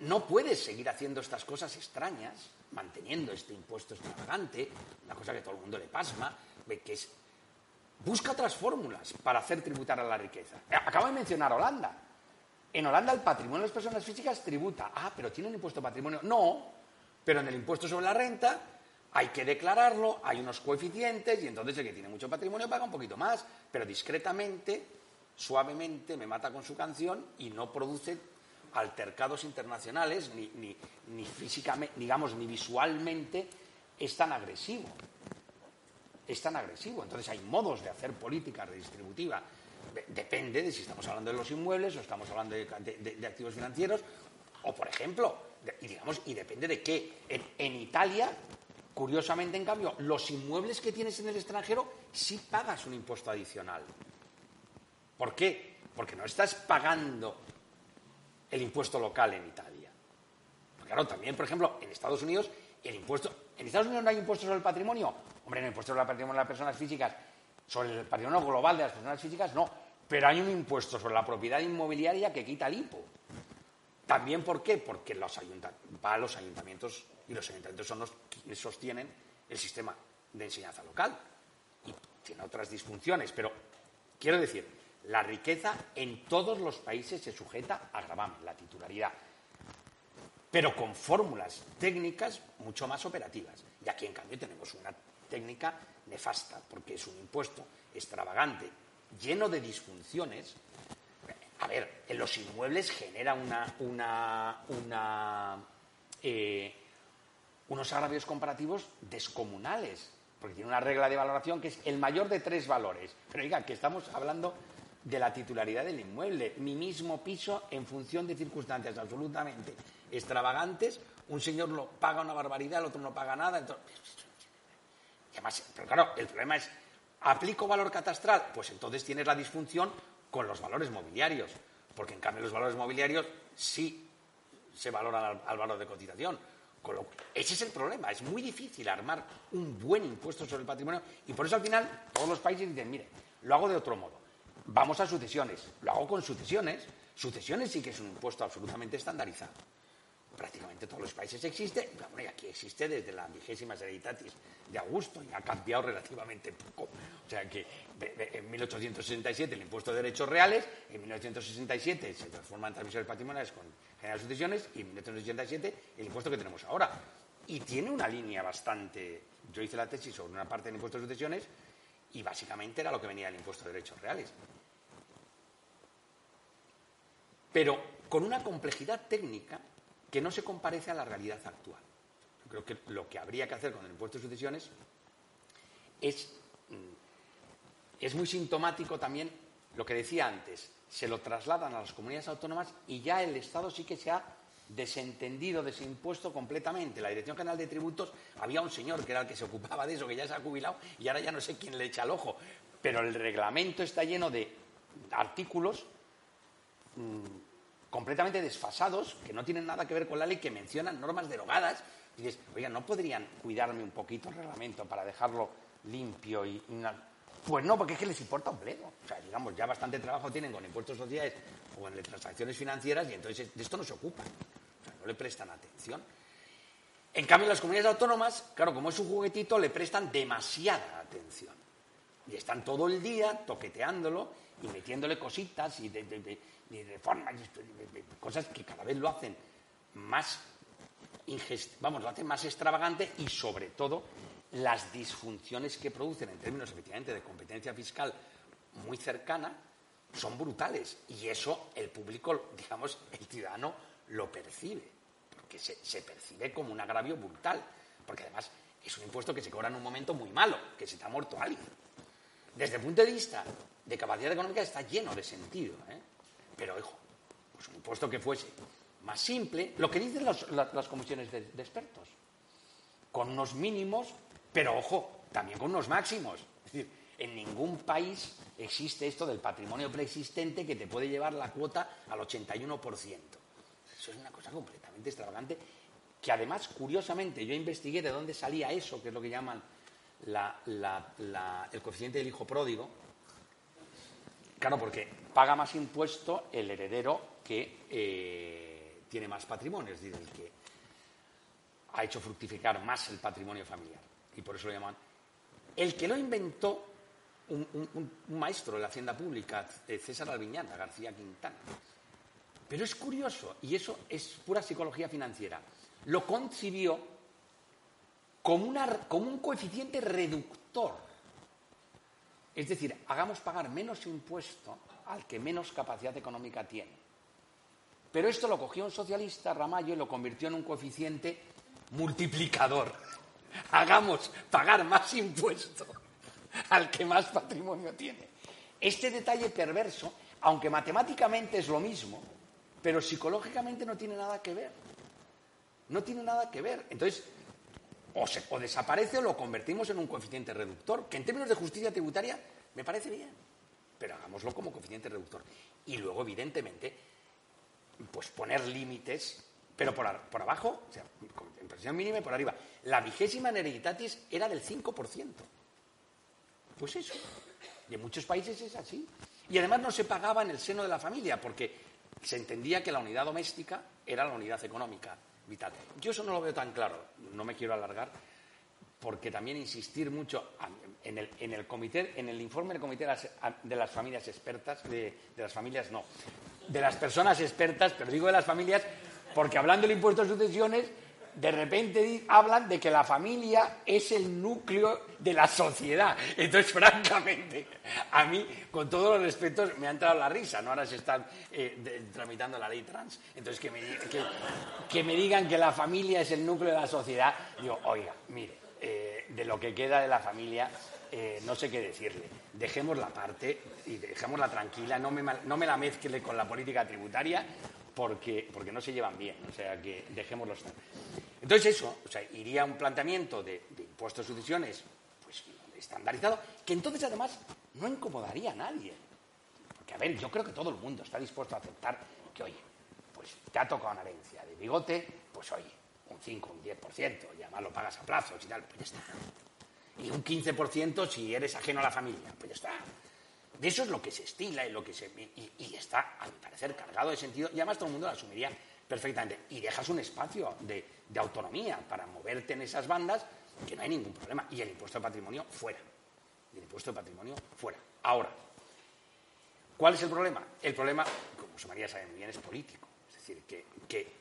no puedes seguir haciendo estas cosas extrañas, manteniendo este impuesto extravagante, una cosa que todo el mundo le pasma, que es Busca otras fórmulas para hacer tributar a la riqueza. Acabo de mencionar Holanda. En Holanda el patrimonio de las personas físicas tributa. Ah, pero tiene un impuesto patrimonio. No, pero en el impuesto sobre la renta hay que declararlo, hay unos coeficientes y entonces el que tiene mucho patrimonio paga un poquito más, pero discretamente, suavemente me mata con su canción y no produce altercados internacionales ni, ni, ni físicamente, digamos, ni visualmente es tan agresivo es tan agresivo. Entonces hay modos de hacer política redistributiva. Depende de si estamos hablando de los inmuebles o estamos hablando de, activos financieros. O, por ejemplo, y, digamos, y depende de qué. En, Italia, curiosamente, en cambio, los inmuebles que tienes en el extranjero sí pagas un impuesto adicional. ¿Por qué? Porque no estás pagando el impuesto local en Italia. claro, también, por ejemplo, en Estados Unidos, el impuesto. ¿En Estados Unidos no hay impuesto sobre el patrimonio? Hombre, en el impuesto sobre el patrimonio de las personas físicas, sobre el patrimonio global de las personas físicas, no. Pero hay un impuesto sobre la propiedad inmobiliaria que quita el IPO. También, ¿por qué? Porque va a los ayuntamientos y los ayuntamientos son los que sostienen el sistema de enseñanza local y tiene otras disfunciones, pero quiero decir, la riqueza en todos los países se sujeta a gravamen, la titularidad, pero con fórmulas técnicas mucho más operativas. Y aquí, en cambio, tenemos una técnica nefasta, porque es un impuesto extravagante, lleno de disfunciones. A ver, en los inmuebles genera una, una, eh, unos agravios comparativos descomunales, porque tiene una regla de valoración que es el mayor de tres valores. Pero oiga, que estamos hablando de la titularidad del inmueble, mi mismo piso en función de circunstancias absolutamente extravagantes, un señor lo paga una barbaridad, el otro no paga nada. Entonces, además, pero claro, el problema es, ¿aplico valor catastral? Pues entonces tienes la disfunción con los valores mobiliarios, porque en cambio los valores mobiliarios sí se valoran al, valor de cotización. Ese es el problema, es muy difícil armar un buen impuesto sobre el patrimonio y por eso al final todos los países dicen, mire, lo hago de otro modo, vamos a sucesiones, lo hago con sucesiones, sucesiones sí que es un impuesto absolutamente estandarizado prácticamente todos los países existe, y aquí existe desde la vigésima hereditatis de Augusto y ha cambiado relativamente poco. O sea que en 1867 el impuesto de derechos reales, en 1967 se transforma en transmisiones patrimoniales con general sucesiones y en 1987 el impuesto que tenemos ahora. Y tiene una línea bastante. Yo hice la tesis sobre una parte del impuesto de sucesiones y básicamente era lo que venía del impuesto de derechos reales. Pero con una complejidad técnica que no se comparece a la realidad actual. Yo creo que lo que habría que hacer con el impuesto de sucesiones es, mm, es muy sintomático también lo que decía antes, se lo trasladan a las comunidades autónomas y ya el Estado sí que se ha desentendido de ese impuesto completamente. La Dirección General de Tributos había un señor que era el que se ocupaba de eso, que ya se ha jubilado y ahora ya no sé quién le echa el ojo. Pero el reglamento está lleno de artículos mm, completamente desfasados, que no tienen nada que ver con la ley, que mencionan normas derogadas. Y dices, oiga, ¿no podrían cuidarme un poquito el reglamento para dejarlo limpio y, Pues no, porque es que les importa un pleno. O sea, digamos, ya bastante trabajo tienen con impuestos sociales o en transacciones financieras y entonces de esto no se ocupan. O sea, no le prestan atención. En cambio, las comunidades autónomas, claro, como es un juguetito, le prestan demasiada atención. Y están todo el día toqueteándolo y metiéndole cositas y de, de cosas que cada vez lo hacen más vamos, lo hacen más extravagante y sobre todo las disfunciones que producen en términos efectivamente de competencia fiscal muy cercana son brutales y eso el público, digamos, el ciudadano lo percibe, porque se, percibe como un agravio brutal, porque además es un impuesto que se cobra en un momento muy malo, que se está muerto alguien. Desde el punto de vista de capacidad económica está lleno de sentido. ¿eh? Pero, hijo, pues un impuesto que fuese más simple, lo que dicen las, comisiones de, expertos, con unos mínimos, pero ojo, también con unos máximos. Es decir, en ningún país existe esto del patrimonio preexistente que te puede llevar la cuota al 81%. Eso es una cosa completamente extravagante, que además, curiosamente, yo investigué de dónde salía eso, que es lo que llaman el coeficiente del hijo pródigo, Claro, porque paga más impuesto el heredero que eh, tiene más patrimonio, es decir, el que ha hecho fructificar más el patrimonio familiar. Y por eso lo llaman. El que lo inventó, un, maestro de la hacienda pública, eh, César Alviñata, García Quintana. Pero es curioso, y eso es pura psicología financiera. Lo concibió como, como un coeficiente reductor es decir, hagamos pagar menos impuesto al que menos capacidad económica tiene. Pero esto lo cogió un socialista, Ramallo, y lo convirtió en un coeficiente multiplicador. Hagamos pagar más impuesto al que más patrimonio tiene. Este detalle perverso, aunque matemáticamente es lo mismo, pero psicológicamente no tiene nada que ver. No tiene nada que ver. Entonces, o, desaparece o lo convertimos en un coeficiente reductor, que en términos de justicia tributaria me parece bien, pero hagámoslo como coeficiente reductor. Y luego, evidentemente, pues poner límites, pero por, abajo, o sea, en presión mínima y por arriba. La vigésima en hereditatis era del 5%. Pues eso. Y en muchos países es así. Y además no se pagaba en el seno de la familia, porque se entendía que la unidad doméstica era la unidad económica vital. Yo eso no lo veo tan claro, no me quiero alargar, porque también insistir mucho en el, en el comité, en el informe del comité de las, familias expertas, de, de, las familias no, de las personas expertas, pero digo de las familias, porque hablando del impuesto de sucesiones, de repente hablan de que la familia es el núcleo de la sociedad. Entonces, francamente, a mí, con todos los respetos, me ha entrado la risa, ¿no? Ahora se están eh, tramitando la ley trans. Entonces, que me, digan que la familia es el núcleo de la sociedad, digo, oiga, mire, eh, de lo que queda de la familia, eh, no sé qué decirle. Dejémosla parte y dejémosla tranquila, no me la mezcle con la política tributaria porque, porque no se llevan bien, o sea que dejémoslo estar. Entonces eso, o sea, iría un planteamiento de, impuestos de sucesiones pues, estandarizado, que entonces además no incomodaría a nadie. Porque, a ver, yo creo que todo el mundo está dispuesto a aceptar que, oye, pues te ha tocado una herencia de bigote, pues oye, un 5, un 10%, y además lo pagas a plazos y tal, pues ya está. Y un 15% si eres ajeno a la familia, pues ya está. De eso es lo que se estila y lo que se. Y, está, a mi parecer, cargado de sentido. Y además todo el mundo lo asumiría perfectamente. Y dejas un espacio de, autonomía para moverte en esas bandas que no hay ningún problema. Y el impuesto de patrimonio fuera. el impuesto de patrimonio fuera. Ahora, ¿cuál es el problema? El problema, como José María sabe muy bien, es político. Es decir, que, que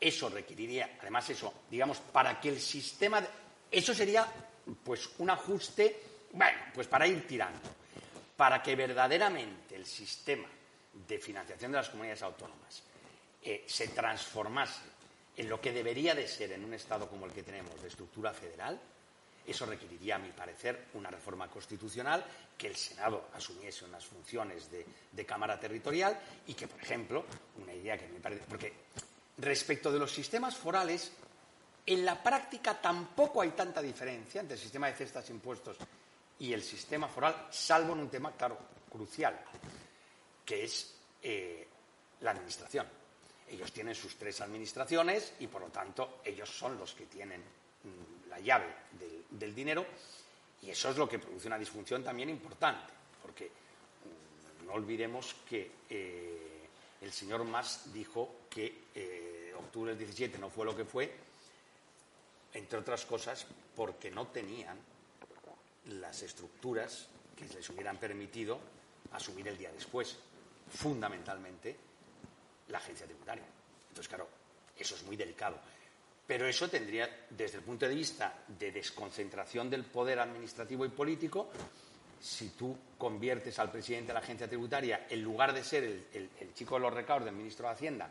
eso requeriría, además eso, digamos, para que el sistema... eso sería, pues, un ajuste, bueno, pues para ir tirando para que verdaderamente el sistema de financiación de las comunidades autónomas eh, se transformase en lo que debería de ser en un Estado como el que tenemos, de estructura federal, eso requeriría, a mi parecer, una reforma constitucional, que el Senado asumiese unas funciones de, Cámara Territorial y que, por ejemplo, una idea que me parece. Porque respecto de los sistemas forales, en la práctica tampoco hay tanta diferencia entre el sistema de cestas impuestos y el sistema foral, salvo en un tema, claro, crucial, que es eh, la administración. Ellos tienen sus tres administraciones y, por lo tanto, ellos son los que tienen mm, la llave del, dinero y eso es lo que produce una disfunción también importante, porque mm, no olvidemos que eh, el señor Mas dijo que eh, octubre del 17 no fue lo que fue, entre otras cosas, porque no tenían las estructuras que les hubieran permitido asumir el día después, fundamentalmente la agencia tributaria. Entonces, claro, eso es muy delicado. Pero eso tendría, desde el punto de vista de desconcentración del poder administrativo y político, si tú conviertes al presidente de la agencia tributaria, en lugar de ser el, chico de los recaudos del ministro de Hacienda,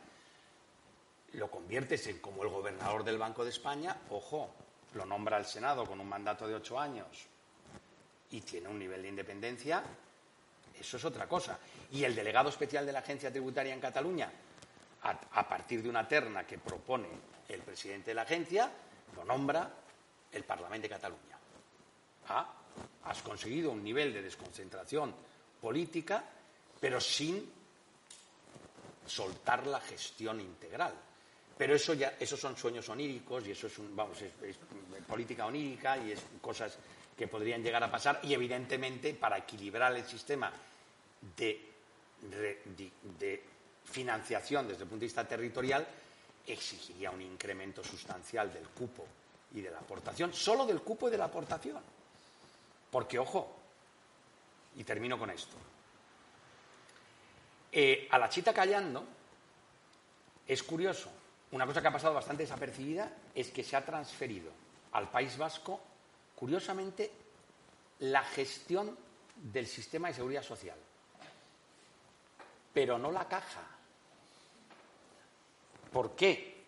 lo conviertes en como el gobernador del Banco de España, ojo, lo nombra el Senado con un mandato de ocho años, y tiene un nivel de independencia, eso es otra cosa. Y el delegado especial de la Agencia Tributaria en Cataluña, a, partir de una terna que propone el presidente de la agencia, lo nombra el Parlamento de Cataluña. Ah, has conseguido un nivel de desconcentración política, pero sin soltar la gestión integral. Pero eso ya, esos son sueños oníricos y eso es, vamos, es política onírica y es cosas que podrían llegar a pasar y, evidentemente, para equilibrar el sistema de, financiación desde el punto de vista territorial, exigiría un incremento sustancial del cupo y de la aportación, solo del cupo y de la aportación. Porque, ojo, y termino con esto, eh, a la chita callando, es curioso, una cosa que ha pasado bastante desapercibida es que se ha transferido al País Vasco curiosamente, la gestión del sistema de seguridad social, pero no la caja. ¿Por qué?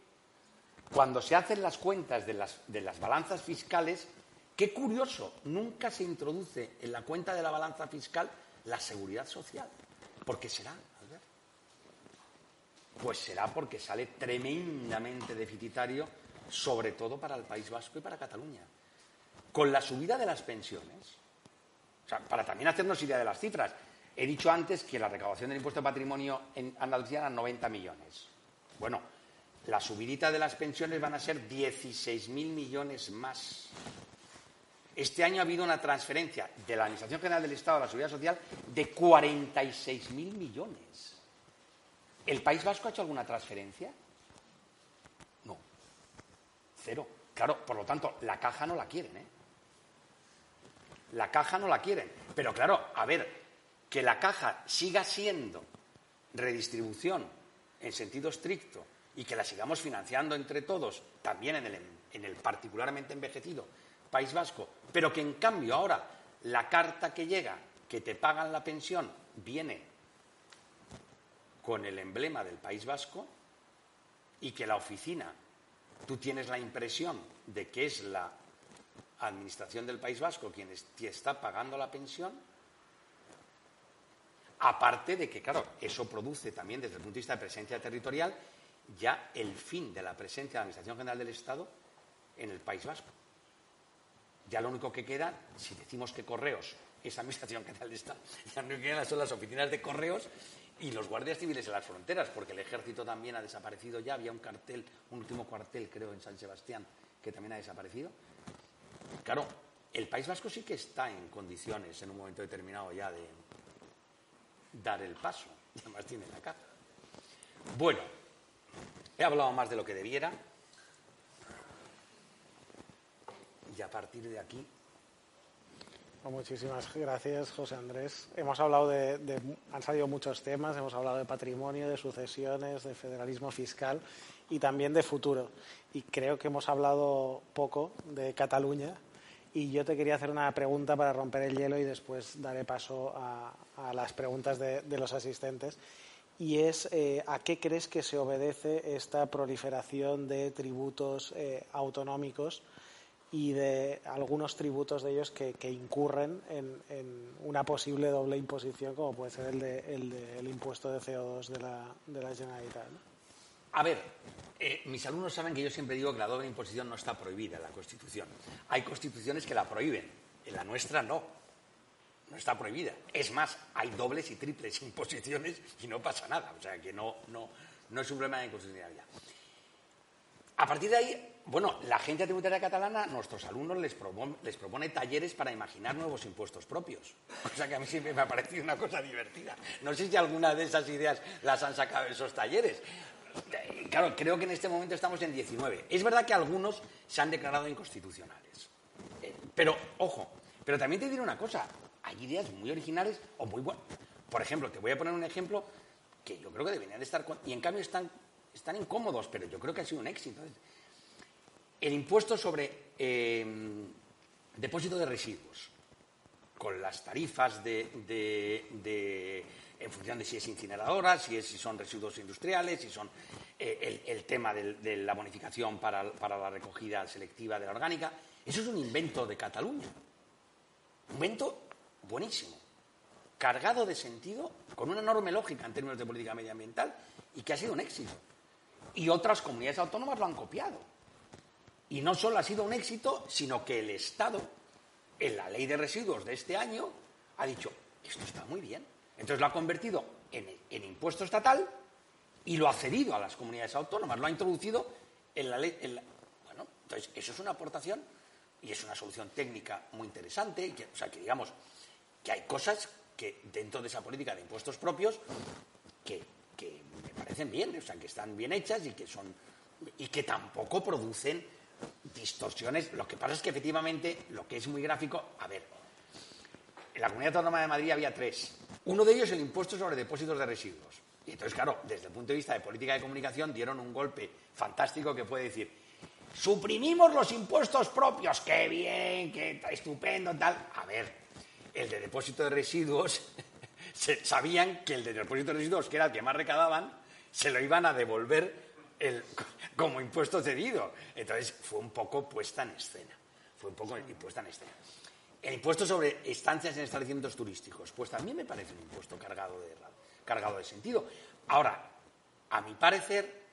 Cuando se hacen las cuentas de las, de las balanzas fiscales, qué curioso, nunca se introduce en la cuenta de la balanza fiscal la seguridad social. ¿Por qué será? Pues será porque sale tremendamente deficitario, sobre todo para el País Vasco y para Cataluña con la subida de las pensiones, o sea, para también hacernos idea de las cifras, he dicho antes que la recaudación del impuesto de patrimonio en Andalucía era 90 millones. Bueno, la subidita de las pensiones van a ser 16.000 millones más. Este año ha habido una transferencia de la Administración General del Estado a la Seguridad Social de 46.000 millones. ¿El País Vasco ha hecho alguna transferencia? No. Cero. Claro, por lo tanto, la caja no la quieren, ¿eh? La caja no la quieren. Pero claro, a ver, que la caja siga siendo redistribución en sentido estricto y que la sigamos financiando entre todos, también en el, en el particularmente envejecido País Vasco, pero que en cambio ahora la carta que llega, que te pagan la pensión, viene con el emblema del País Vasco y que la oficina, tú tienes la impresión de que es la Administración del País Vasco quien te está pagando la pensión, aparte de que, claro, eso produce también desde el punto de vista de presencia territorial ya el fin de la presencia de la Administración General del Estado en el País Vasco. Ya lo único que queda, si decimos que correos es Administración General del Estado, ya lo único que quedan son las oficinas de correos y los guardias civiles en las fronteras, porque el ejército también ha desaparecido ya. Había un cartel, un último cuartel, creo, en San Sebastián, que también ha desaparecido. Claro, el País Vasco sí que está en condiciones en un momento determinado ya de dar el paso. Además tiene la caja. Bueno, he hablado más de lo que debiera. Y a partir de aquí. Pues muchísimas gracias, José Andrés. Hemos hablado de, de, Han salido muchos temas, hemos hablado de patrimonio, de sucesiones, de federalismo fiscal y también de futuro. Y creo que hemos hablado poco de Cataluña. Y yo te quería hacer una pregunta para romper el hielo y después daré paso a, las preguntas de, los asistentes. Y es, eh, ¿a qué crees que se obedece esta proliferación de tributos eh, autonómicos y de algunos tributos de ellos que, incurren en, una posible doble imposición, como puede ser el, de, el impuesto de CO2 de la, de la Generalitat? ¿no? A ver, eh, mis alumnos saben que yo siempre digo que la doble imposición no está prohibida en la Constitución. Hay constituciones que la prohíben, en la nuestra no. No está prohibida. Es más, hay dobles y triples imposiciones y no pasa nada. O sea que no, no, no es un problema de inconstitucionalidad. A partir de ahí, bueno, la agencia tributaria catalana, nuestros alumnos les propone, les propone, talleres para imaginar nuevos impuestos propios. O sea que a mí siempre me ha parecido una cosa divertida. No sé si alguna de esas ideas las han sacado esos talleres. Claro, creo que en este momento estamos en 19. Es verdad que algunos se han declarado inconstitucionales. Eh, pero, ojo, pero también te diré una cosa. Hay ideas muy originales o muy buenas. Por ejemplo, te voy a poner un ejemplo que yo creo que deberían de estar... Y en cambio están, están incómodos, pero yo creo que ha sido un éxito. El impuesto sobre eh, depósito de residuos, con las tarifas de, en función de si es incineradora, si, es, si son residuos industriales, si son eh, el, tema de la bonificación para, para, la recogida selectiva de la orgánica. Eso es un invento de Cataluña. Un invento buenísimo, cargado de sentido, con una enorme lógica en términos de política medioambiental y que ha sido un éxito. Y otras comunidades autónomas lo han copiado. Y no solo ha sido un éxito, sino que el Estado, en la ley de residuos de este año, ha dicho, esto está muy bien entonces lo ha convertido en, impuesto estatal y lo ha cedido a las comunidades autónomas, lo ha introducido en la ley. Bueno, entonces eso es una aportación y es una solución técnica muy interesante. Que, o sea, que digamos que hay cosas que dentro de esa política de impuestos propios que, que me parecen bien, o sea, que están bien hechas y que son y que tampoco producen distorsiones. Lo que pasa es que efectivamente lo que es muy gráfico, a ver, en la Comunidad Autónoma de Madrid había tres. Uno de ellos el impuesto sobre depósitos de residuos. Y entonces, claro, desde el punto de vista de política de comunicación dieron un golpe fantástico que puede decir, suprimimos los impuestos propios, qué bien, qué estupendo, tal. A ver, el de depósito de residuos, sabían que el de depósito de residuos, que era el que más recadaban, se lo iban a devolver el, como impuesto cedido. Entonces fue un poco puesta en escena. Fue un poco puesta en escena. El impuesto sobre estancias en establecimientos turísticos, pues también me parece un impuesto cargado de, cargado de sentido. Ahora, a mi parecer,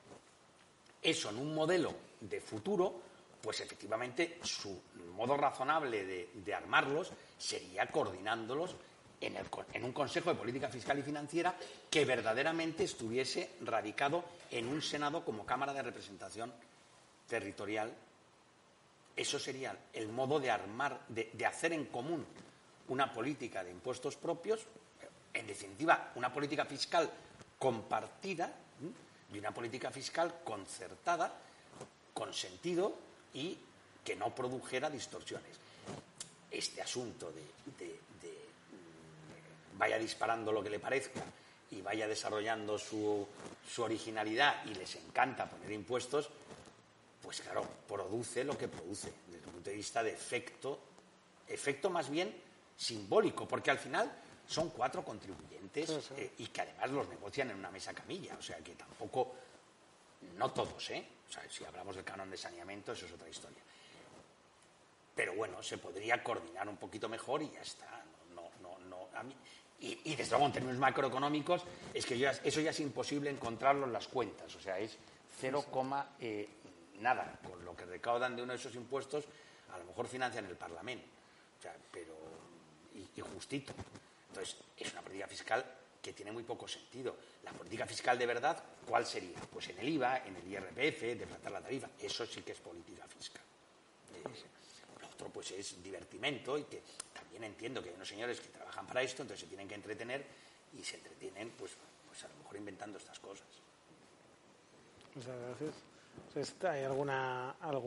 eso en un modelo de futuro, pues efectivamente su modo razonable de, armarlos sería coordinándolos en, un Consejo de Política Fiscal y Financiera que verdaderamente estuviese radicado en un Senado como Cámara de Representación Territorial eso sería el modo de armar, de, de hacer en común una política de impuestos propios, en definitiva, una política fiscal compartida y una política fiscal concertada, con sentido y que no produjera distorsiones. Este asunto de, mm, vaya disparando lo que le parezca y vaya desarrollando su, su originalidad y les encanta poner impuestos, pues claro, produce lo que produce desde el punto de vista de efecto, efecto más bien simbólico, porque al final son cuatro contribuyentes eh, y que además los negocian en una mesa camilla, o sea que tampoco, no todos, ¿eh? O sea, si hablamos del canon de saneamiento, eso es otra historia. Pero bueno, se podría coordinar un poquito mejor y ya está. No, no, no, a mí, y, desde luego en términos macroeconómicos es que eso ya es imposible encontrarlo en las cuentas, o sea, es 0, eh, nada, con lo que recaudan de uno de esos impuestos, a lo mejor financian el Parlamento, pero y, justito. Entonces, es una política fiscal que tiene muy poco sentido. La política fiscal de verdad, ¿cuál sería? Pues en el IVA, en el IRPF, deflatar la tarifa. Eso sí que es política fiscal. lo otro, pues es divertimento y que también entiendo que hay unos señores que trabajan para esto, entonces se tienen que entretener y se entretienen, pues, pues a lo mejor inventando estas cosas. Muchas gracias. ¿Hay alguna, alguna